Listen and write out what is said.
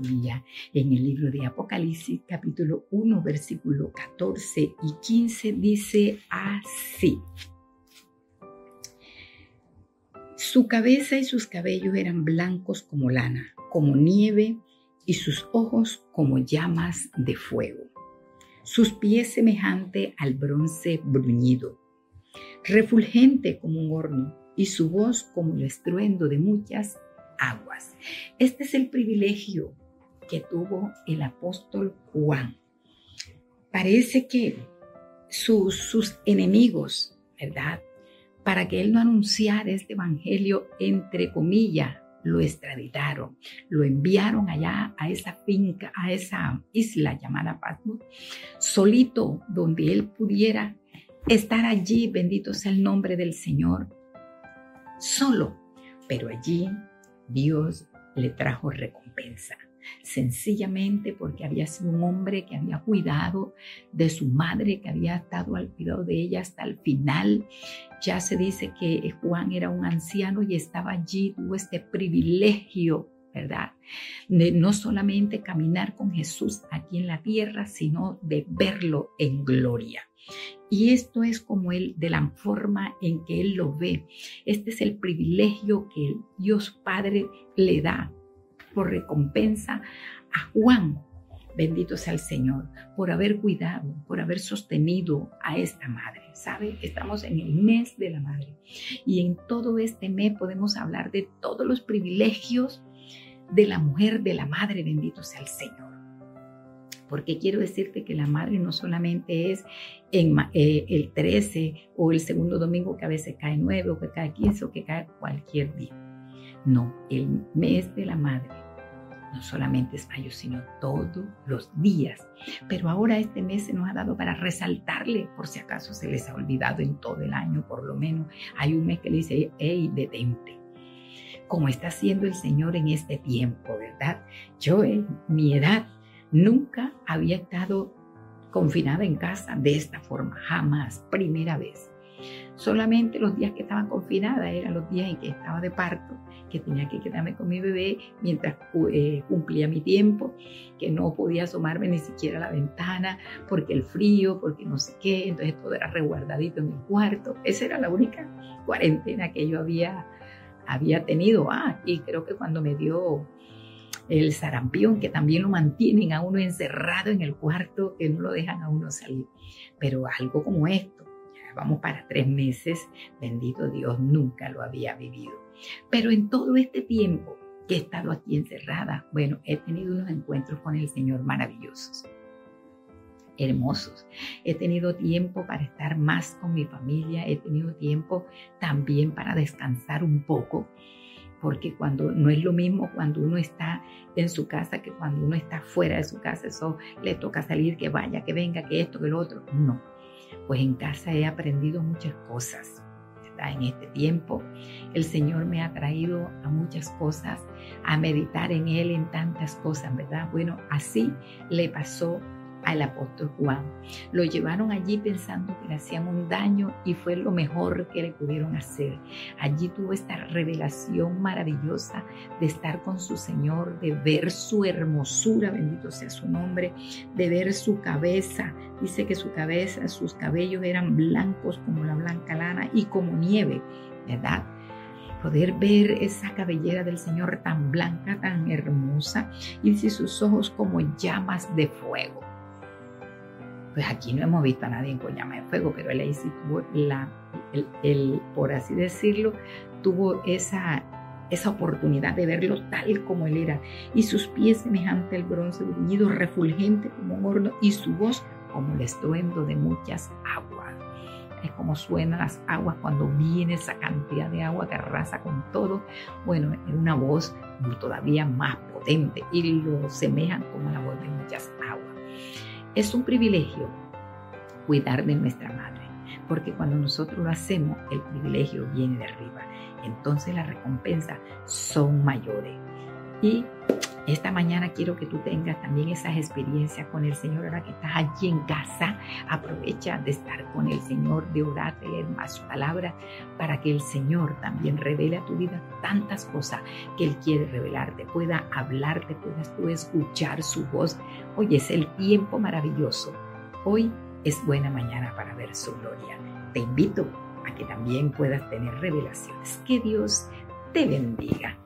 Biblia en el libro de Apocalipsis capítulo 1 versículo 14 y 15 dice así. Su cabeza y sus cabellos eran blancos como lana, como nieve, y sus ojos como llamas de fuego. Sus pies semejante al bronce bruñido, refulgente como un horno, y su voz como el estruendo de muchas Este es el privilegio que tuvo el apóstol Juan. Parece que sus, sus enemigos, ¿verdad? Para que él no anunciara este evangelio, entre comillas, lo extraditaron, lo enviaron allá a esa finca, a esa isla llamada Patmos, solito donde él pudiera estar allí, bendito sea el nombre del Señor, solo, pero allí Dios le trajo recompensa sencillamente porque había sido un hombre que había cuidado de su madre, que había estado al cuidado de ella hasta el final. Ya se dice que Juan era un anciano y estaba allí, tuvo este privilegio ¿verdad? De no solamente caminar con Jesús aquí en la tierra, sino de verlo en gloria. Y esto es como él, de la forma en que él lo ve. Este es el privilegio que Dios Padre le da por recompensa a Juan. Bendito sea el Señor por haber cuidado, por haber sostenido a esta madre. ¿Sabe? Estamos en el mes de la madre. Y en todo este mes podemos hablar de todos los privilegios de la mujer, de la madre. Bendito sea el Señor. Porque quiero decirte que la madre no solamente es en eh, el 13 o el segundo domingo que a veces cae 9 o que cae 15 o que cae cualquier día. No, el mes de la madre no solamente es mayo, sino todos los días. Pero ahora este mes se nos ha dado para resaltarle, por si acaso se les ha olvidado en todo el año, por lo menos hay un mes que le dice, hey, detente. Como está haciendo el Señor en este tiempo, ¿verdad? Yo en mi edad nunca había estado confinada en casa de esta forma, jamás, primera vez. Solamente los días que estaba confinada eran los días en que estaba de parto, que tenía que quedarme con mi bebé mientras eh, cumplía mi tiempo, que no podía asomarme ni siquiera a la ventana porque el frío, porque no sé qué, entonces todo era resguardadito en mi cuarto. Esa era la única cuarentena que yo había, había tenido. Ah, y creo que cuando me dio el sarampión, que también lo mantienen a uno encerrado en el cuarto, que no lo dejan a uno salir. Pero algo como esto, vamos para tres meses, bendito Dios, nunca lo había vivido. Pero en todo este tiempo que he estado aquí encerrada, bueno, he tenido unos encuentros con el Señor maravillosos, hermosos. He tenido tiempo para estar más con mi familia, he tenido tiempo también para descansar un poco, porque cuando no es lo mismo cuando uno está en su casa que cuando uno está fuera de su casa, eso le toca salir, que vaya, que venga, que esto, que lo otro. No, pues en casa he aprendido muchas cosas. En este tiempo el Señor me ha traído a muchas cosas, a meditar en Él en tantas cosas, ¿verdad? Bueno, así le pasó al apóstol Juan. Lo llevaron allí pensando que le hacían un daño y fue lo mejor que le pudieron hacer. Allí tuvo esta revelación maravillosa de estar con su Señor, de ver su hermosura, bendito sea su nombre, de ver su cabeza. Dice que su cabeza, sus cabellos eran blancos como la blanca lana y como nieve, ¿verdad? poder ver esa cabellera del Señor tan blanca, tan hermosa, y sus ojos como llamas de fuego. Pues aquí no hemos visto a nadie con llama de fuego, pero él ahí sí tuvo la, el, por así decirlo, tuvo esa, esa oportunidad de verlo tal como él era, y sus pies semejante al bronce bruñido, refulgente como un horno, y su voz como el estruendo de muchas aguas. Es como suenan las aguas cuando viene esa cantidad de agua que arrasa con todo. Bueno, es una voz todavía más potente y lo semejan como la voz de muchas aguas. Es un privilegio cuidar de nuestra madre, porque cuando nosotros lo hacemos, el privilegio viene de arriba. Entonces las recompensas son mayores. Y esta mañana quiero que tú tengas también esas experiencias con el Señor. Ahora que estás allí en casa, aprovecha de estar con el Señor, de orar, de leer más su palabra, para que el Señor también revele a tu vida tantas cosas que Él quiere revelarte, pueda hablarte, puedas tú escuchar su voz. Hoy es el tiempo maravilloso. Hoy es buena mañana para ver su gloria. Te invito a que también puedas tener revelaciones. Que Dios te bendiga.